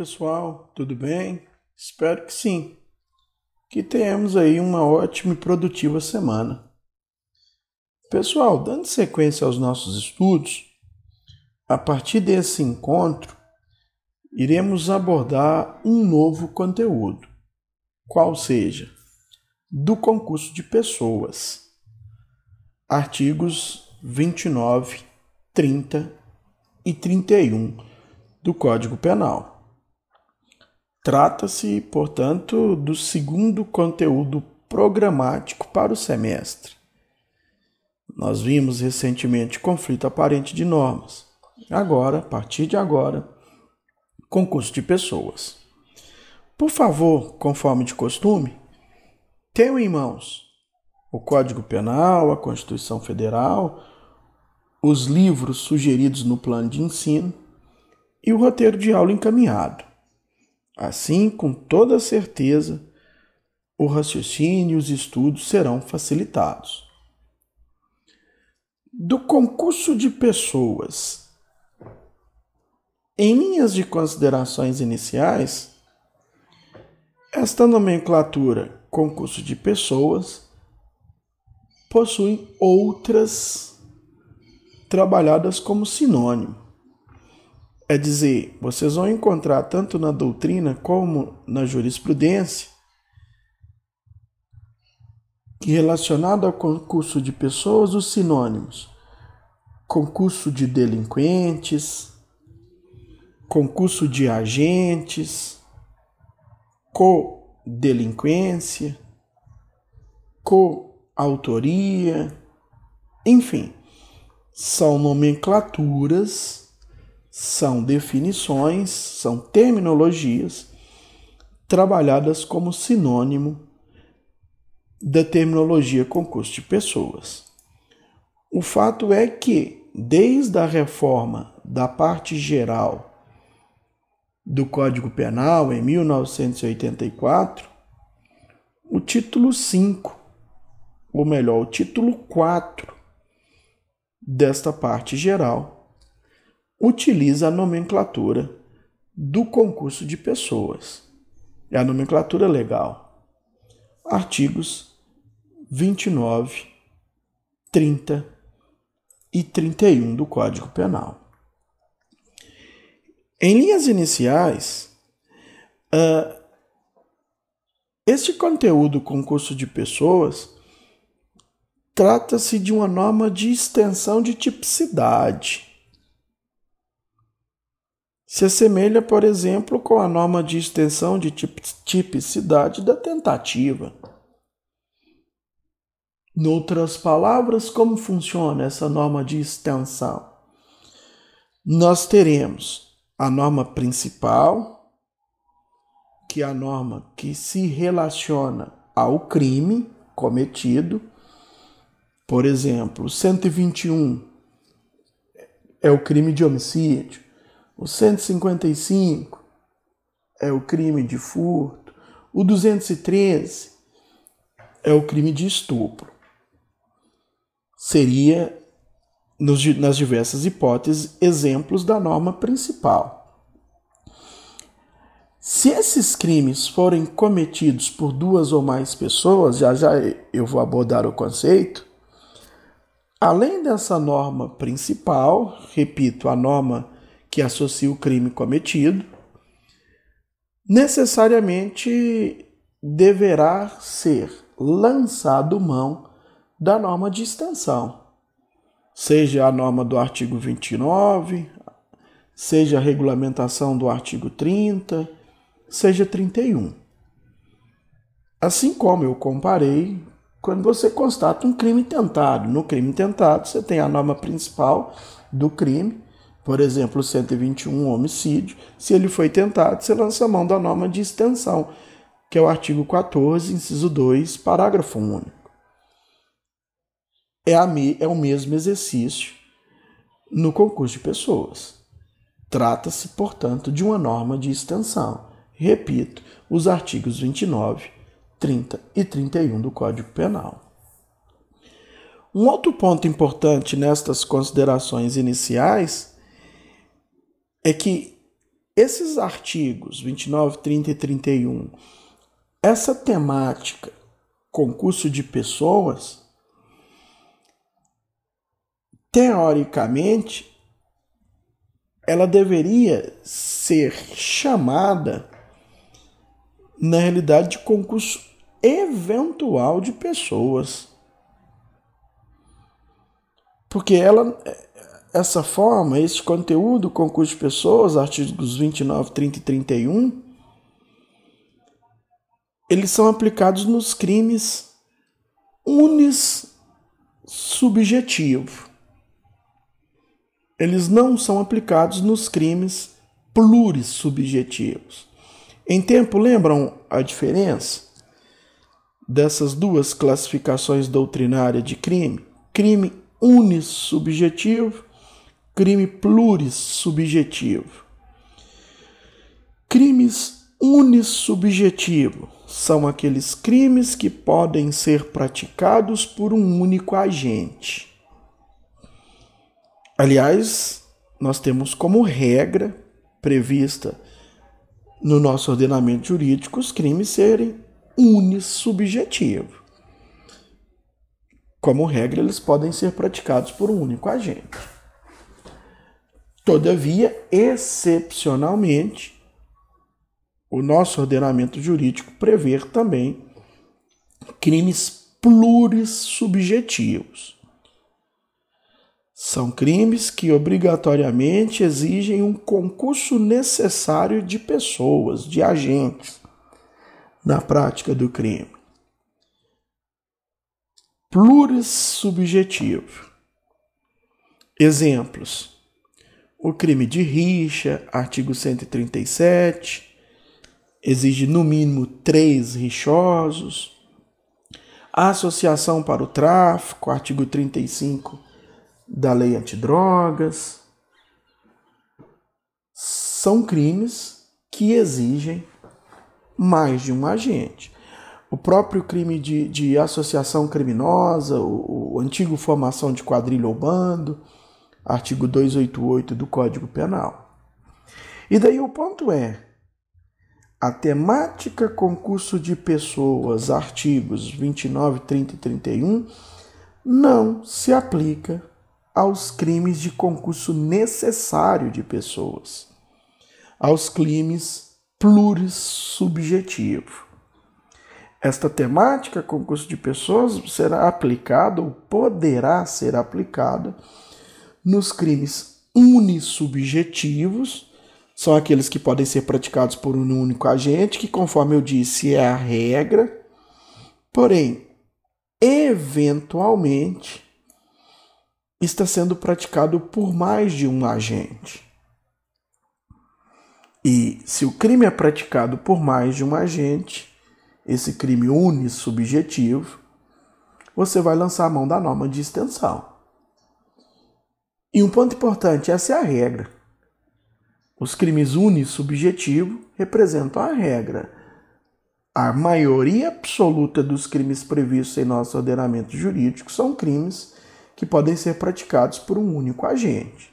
pessoal, tudo bem? Espero que sim. Que tenhamos aí uma ótima e produtiva semana. Pessoal, dando sequência aos nossos estudos, a partir desse encontro, iremos abordar um novo conteúdo, qual seja do concurso de pessoas. Artigos 29, 30 e 31 do Código Penal. Trata-se, portanto, do segundo conteúdo programático para o semestre. Nós vimos recentemente conflito aparente de normas. Agora, a partir de agora, concurso de pessoas. Por favor, conforme de costume, tenham em mãos o Código Penal, a Constituição Federal, os livros sugeridos no plano de ensino e o roteiro de aula encaminhado. Assim, com toda certeza, o raciocínio e os estudos serão facilitados. Do concurso de pessoas. Em linhas de considerações iniciais, esta nomenclatura concurso de pessoas possui outras trabalhadas como sinônimo. É dizer, vocês vão encontrar tanto na doutrina como na jurisprudência que relacionado ao concurso de pessoas os sinônimos. Concurso de delinquentes, concurso de agentes, co-delinquência, co-autoria, enfim, são nomenclaturas, são definições, são terminologias trabalhadas como sinônimo da terminologia concurso de pessoas. O fato é que, desde a reforma da parte geral do Código Penal em 1984, o título 5, ou melhor, o título 4 desta parte geral, utiliza a nomenclatura do concurso de pessoas. É a nomenclatura legal. Artigos 29, 30 e 31 do Código Penal. Em linhas iniciais, uh, este conteúdo concurso de pessoas trata-se de uma norma de extensão de tipicidade. Se assemelha, por exemplo, com a norma de extensão de tipicidade da tentativa. Noutras palavras, como funciona essa norma de extensão? Nós teremos a norma principal, que é a norma que se relaciona ao crime cometido. Por exemplo, 121 é o crime de homicídio, o 155 é o crime de furto, o 213 é o crime de estupro seria, nos, nas diversas hipóteses, exemplos da norma principal. Se esses crimes forem cometidos por duas ou mais pessoas, já já eu vou abordar o conceito, além dessa norma principal, repito, a norma que associa o crime cometido, necessariamente deverá ser lançado mão da norma de extensão, seja a norma do artigo 29, seja a regulamentação do artigo 30, seja 31. Assim como eu comparei quando você constata um crime tentado. No crime tentado, você tem a norma principal do crime, por exemplo, 121, homicídio. Se ele foi tentado, você lança mão da norma de extensão, que é o artigo 14, inciso 2, parágrafo único é, a, é o mesmo exercício no concurso de pessoas. Trata-se, portanto, de uma norma de extensão. Repito, os artigos 29, 30 e 31 do Código Penal. Um outro ponto importante nestas considerações iniciais é que esses artigos 29, 30 e 31, essa temática, concurso de pessoas, teoricamente, ela deveria ser chamada, na realidade, de concurso eventual de pessoas. Porque ela, essa forma, esse conteúdo, concurso de pessoas, artigos 29, 30 e 31, eles são aplicados nos crimes unis subjetivo. Eles não são aplicados nos crimes plurissubjetivos. Em tempo, lembram a diferença dessas duas classificações doutrinárias de crime? Crime unissubjetivo, crime plurissubjetivo. Crimes unissubjetivos são aqueles crimes que podem ser praticados por um único agente. Aliás, nós temos como regra prevista no nosso ordenamento jurídico os crimes serem unissubjetivos. Como regra, eles podem ser praticados por um único agente. Todavia, excepcionalmente, o nosso ordenamento jurídico prevê também crimes plurissubjetivos. São crimes que obrigatoriamente exigem um concurso necessário de pessoas, de agentes, na prática do crime. Plurissubjetivo. Exemplos: o crime de rixa, artigo 137 exige no mínimo três rixosos. A associação para o tráfico, artigo 35 da lei antidrogas. São crimes que exigem mais de um agente. O próprio crime de, de associação criminosa, o, o antigo formação de quadrilha ou bando, artigo 288 do Código Penal. E daí o ponto é, a temática concurso de pessoas, artigos 29, 30 e 31, não se aplica aos crimes de concurso necessário de pessoas, aos crimes plurissubjetivo. Esta temática, concurso de pessoas, será aplicada ou poderá ser aplicada nos crimes unissubjetivos são aqueles que podem ser praticados por um único agente, que, conforme eu disse, é a regra, porém, eventualmente, está sendo praticado por mais de um agente. E se o crime é praticado por mais de um agente, esse crime unissubjetivo, você vai lançar a mão da norma de extensão. E um ponto importante, essa é a regra. Os crimes unissubjetivos representam a regra. A maioria absoluta dos crimes previstos em nosso ordenamento jurídico são crimes que podem ser praticados por um único agente.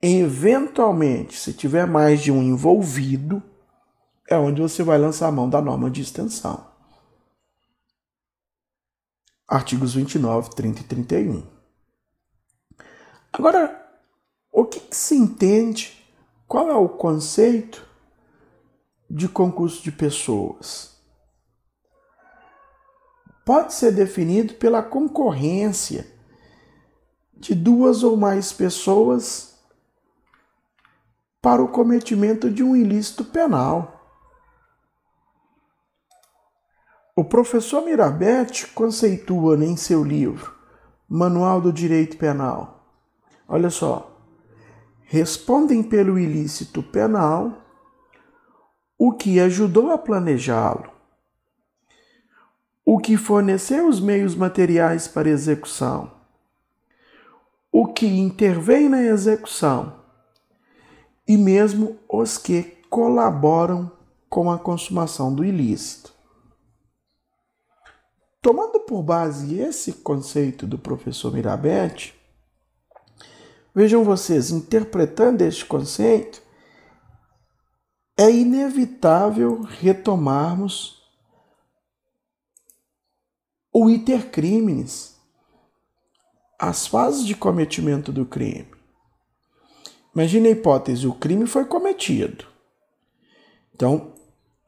Eventualmente, se tiver mais de um envolvido, é onde você vai lançar a mão da norma de extensão. Artigos 29, 30 e 31. Agora, o que, que se entende qual é o conceito de concurso de pessoas? Pode ser definido pela concorrência de duas ou mais pessoas para o cometimento de um ilícito penal. O professor Mirabete conceitua em seu livro Manual do Direito Penal. Olha só, respondem pelo ilícito penal o que ajudou a planejá-lo, o que forneceu os meios materiais para execução, o que intervém na execução e mesmo os que colaboram com a consumação do ilícito. Tomando por base esse conceito do professor Mirabete, Vejam vocês, interpretando este conceito, é inevitável retomarmos o iter criminis, as fases de cometimento do crime. Imagine a hipótese: o crime foi cometido. Então,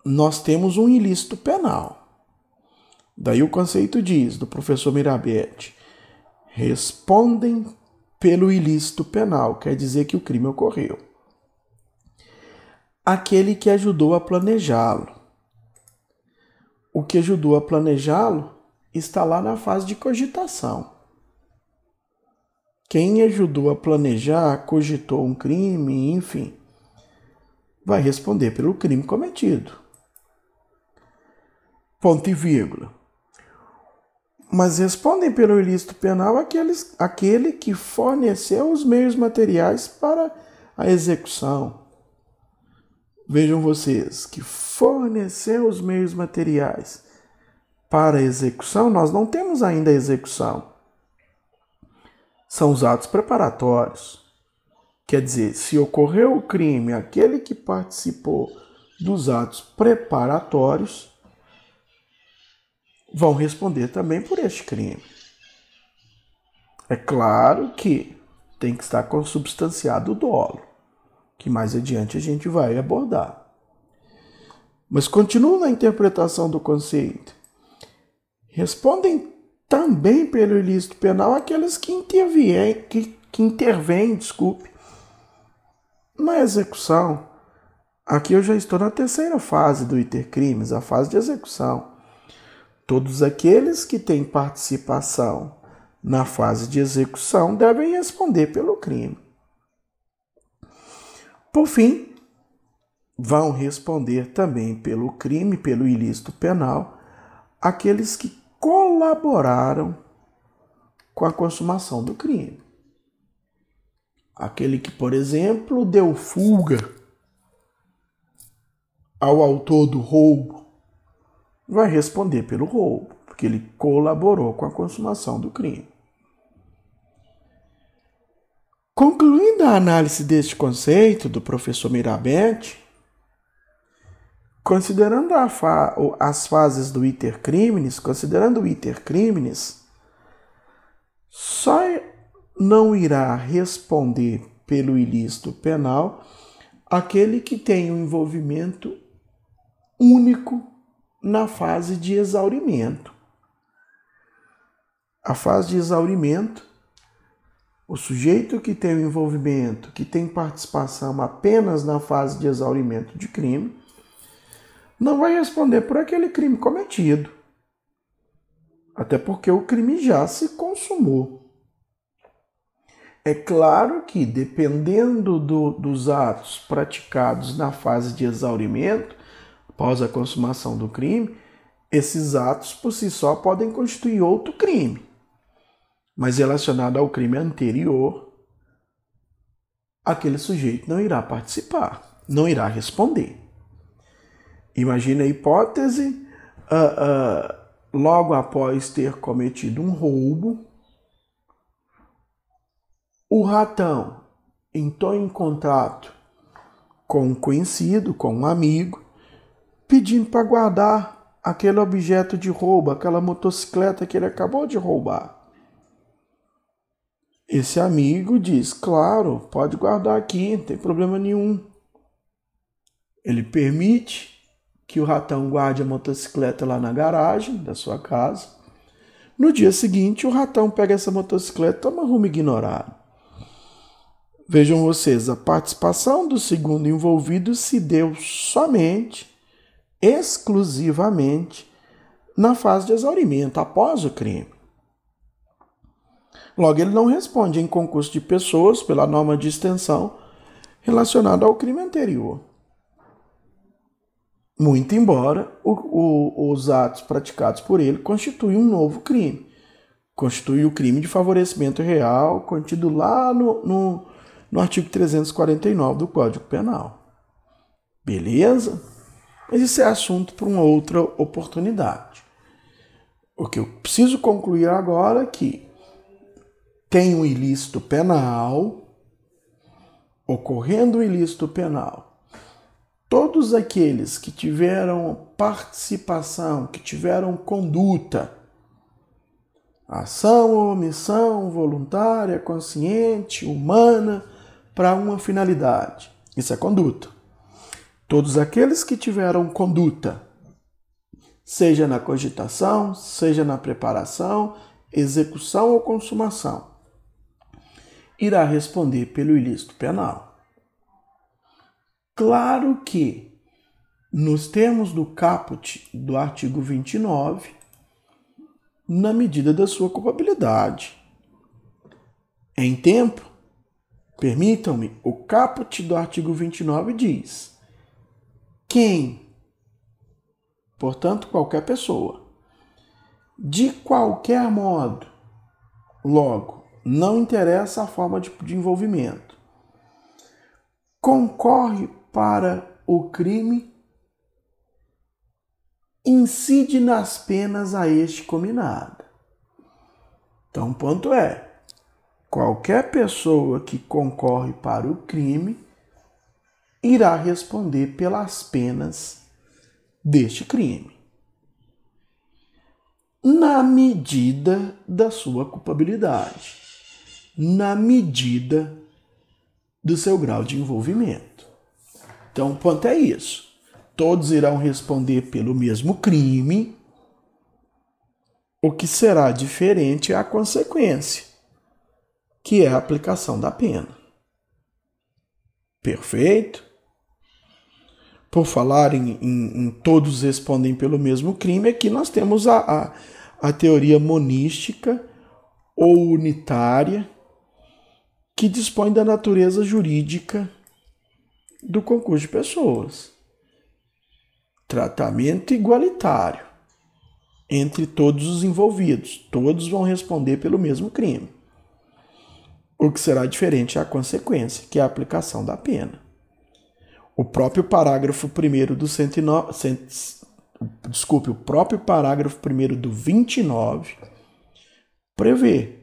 nós temos um ilícito penal. Daí o conceito diz, do professor Mirabete, respondem pelo ilícito penal, quer dizer que o crime ocorreu. Aquele que ajudou a planejá-lo. O que ajudou a planejá-lo está lá na fase de cogitação. Quem ajudou a planejar, cogitou um crime, enfim, vai responder pelo crime cometido. Ponto e vírgula. Mas respondem pelo ilícito penal aqueles, aquele que forneceu os meios materiais para a execução. Vejam vocês, que forneceu os meios materiais para a execução, nós não temos ainda a execução são os atos preparatórios. Quer dizer, se ocorreu o crime, aquele que participou dos atos preparatórios vão responder também por este crime. É claro que tem que estar consubstanciado o dolo, que mais adiante a gente vai abordar. Mas continuo na interpretação do conceito. Respondem também pelo ilícito penal aqueles que intervêm, que, que intervêm, desculpe, na execução. Aqui eu já estou na terceira fase do crimes, a fase de execução. Todos aqueles que têm participação na fase de execução devem responder pelo crime. Por fim, vão responder também pelo crime, pelo ilícito penal, aqueles que colaboraram com a consumação do crime. Aquele que, por exemplo, deu fuga ao autor do roubo vai responder pelo roubo, porque ele colaborou com a consumação do crime. Concluindo a análise deste conceito do professor Mirabete, Considerando fa as fases do iter criminis, considerando o iter criminis, só não irá responder pelo ilícito penal aquele que tem um envolvimento único na fase de exaurimento. A fase de exaurimento, o sujeito que tem o envolvimento, que tem participação apenas na fase de exaurimento de crime, não vai responder por aquele crime cometido. Até porque o crime já se consumou. É claro que, dependendo do, dos atos praticados na fase de exaurimento, após a consumação do crime, esses atos por si só podem constituir outro crime. Mas relacionado ao crime anterior, aquele sujeito não irá participar, não irá responder. Imagine a hipótese, uh, uh, logo após ter cometido um roubo, o ratão entrou em contato com um conhecido, com um amigo, pedindo para guardar aquele objeto de roubo, aquela motocicleta que ele acabou de roubar. Esse amigo diz: Claro, pode guardar aqui, não tem problema nenhum. Ele permite que o ratão guarde a motocicleta lá na garagem da sua casa. No dia seguinte, o ratão pega essa motocicleta e toma rumo ignorado. Vejam vocês, a participação do segundo envolvido se deu somente, exclusivamente, na fase de exaurimento, após o crime. Logo, ele não responde em concurso de pessoas pela norma de extensão relacionada ao crime anterior. Muito embora o, o, os atos praticados por ele constituem um novo crime. Constitui o crime de favorecimento real contido lá no, no, no artigo 349 do Código Penal. Beleza? Mas isso é assunto para uma outra oportunidade. O que eu preciso concluir agora é que tem um ilícito penal, ocorrendo o ilícito penal, todos aqueles que tiveram participação, que tiveram conduta, ação ou omissão voluntária, consciente, humana, para uma finalidade. Isso é conduta. Todos aqueles que tiveram conduta, seja na cogitação, seja na preparação, execução ou consumação, irá responder pelo ilícito penal. Claro que, nos termos do caput do artigo 29, na medida da sua culpabilidade. Em tempo, permitam-me, o caput do artigo 29 diz: quem, portanto, qualquer pessoa, de qualquer modo, logo, não interessa a forma de, de envolvimento, concorre para o crime, incide nas penas a este combinado. Então, o ponto é: qualquer pessoa que concorre para o crime irá responder pelas penas deste crime na medida da sua culpabilidade, na medida do seu grau de envolvimento. Então, o ponto é isso. Todos irão responder pelo mesmo crime. O que será diferente é a consequência, que é a aplicação da pena. Perfeito? Por falar em, em, em, todos respondem pelo mesmo crime, aqui nós temos a, a, a teoria monística ou unitária, que dispõe da natureza jurídica do concurso de pessoas. Tratamento igualitário entre todos os envolvidos. Todos vão responder pelo mesmo crime. O que será diferente é a consequência, que é a aplicação da pena. O próprio parágrafo 1 do 109, cent, desculpe, o próprio parágrafo 1 do 29 prevê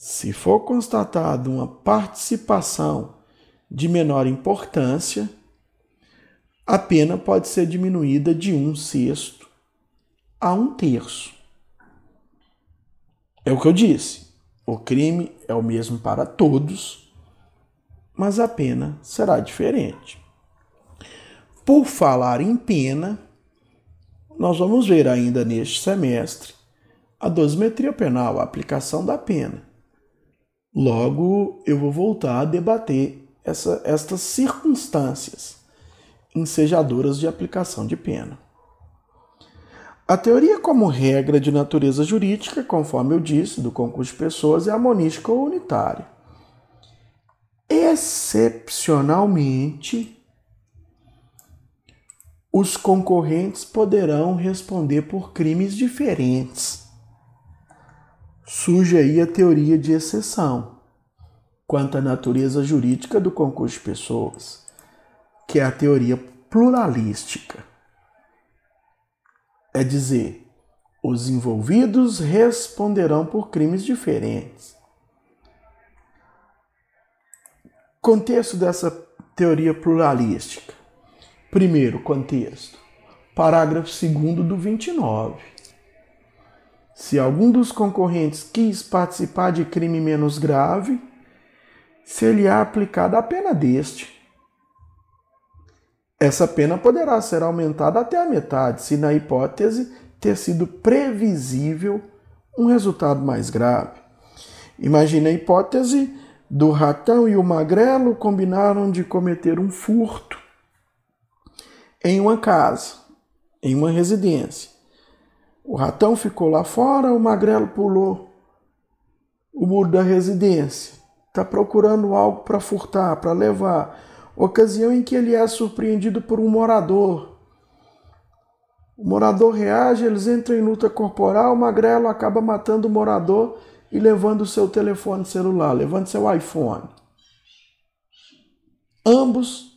se for constatada uma participação de menor importância, a pena pode ser diminuída de um sexto a um terço. É o que eu disse. O crime é o mesmo para todos, mas a pena será diferente. Por falar em pena, nós vamos ver ainda neste semestre a dosimetria penal, a aplicação da pena. Logo, eu vou voltar a debater essa, estas circunstâncias ensejadoras de aplicação de pena. A teoria como regra de natureza jurídica, conforme eu disse, do concurso de pessoas, é a monística ou unitária. Excepcionalmente, os concorrentes poderão responder por crimes diferentes. Surge aí a teoria de exceção quanto à natureza jurídica do concurso de pessoas, que é a teoria pluralística. É dizer, os envolvidos responderão por crimes diferentes. Contexto dessa teoria pluralística Primeiro contexto. Parágrafo 2 do 29. Se algum dos concorrentes quis participar de crime menos grave, ser-lhe-á aplicada a pena deste. Essa pena poderá ser aumentada até a metade, se na hipótese ter sido previsível um resultado mais grave. Imagine a hipótese do ratão e o magrelo combinaram de cometer um furto em uma casa, em uma residência. O ratão ficou lá fora, o magrelo pulou o muro da residência. Está procurando algo para furtar, para levar. Ocasião em que ele é surpreendido por um morador. O morador reage, eles entram em luta corporal, o magrelo acaba matando o morador e levando o seu telefone celular, levando seu iPhone. Ambos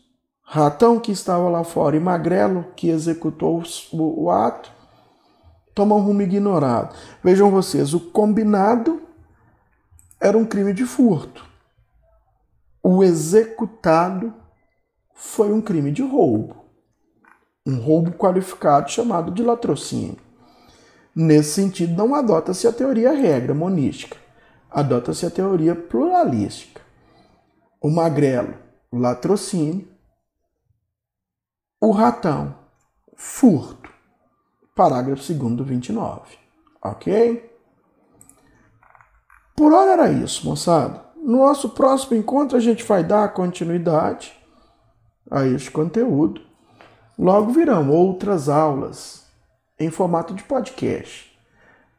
Ratão, que estava lá fora, e Magrelo, que executou o, o ato, tomam rumo ignorado. Vejam vocês, o combinado era um crime de furto. O executado foi um crime de roubo. Um roubo qualificado chamado de latrocínio. Nesse sentido, não adota-se a teoria regra monística, adota-se a teoria pluralística. O magrelo, latrocínio. O ratão, furto. Parágrafo 2 do 29. Ok? Por hora era isso, moçada. No nosso próximo encontro, a gente vai dar continuidade a este conteúdo. Logo virão outras aulas em formato de podcast.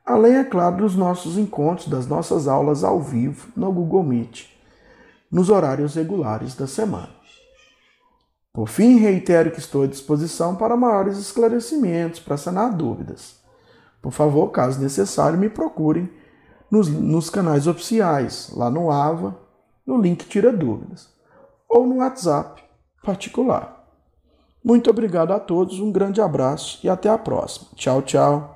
Além, é claro, dos nossos encontros, das nossas aulas ao vivo no Google Meet, nos horários regulares da semana. Por fim, reitero que estou à disposição para maiores esclarecimentos, para sanar dúvidas. Por favor, caso necessário, me procurem nos, nos canais oficiais, lá no AVA, no link Tira Dúvidas, ou no WhatsApp particular. Muito obrigado a todos, um grande abraço e até a próxima. Tchau, tchau.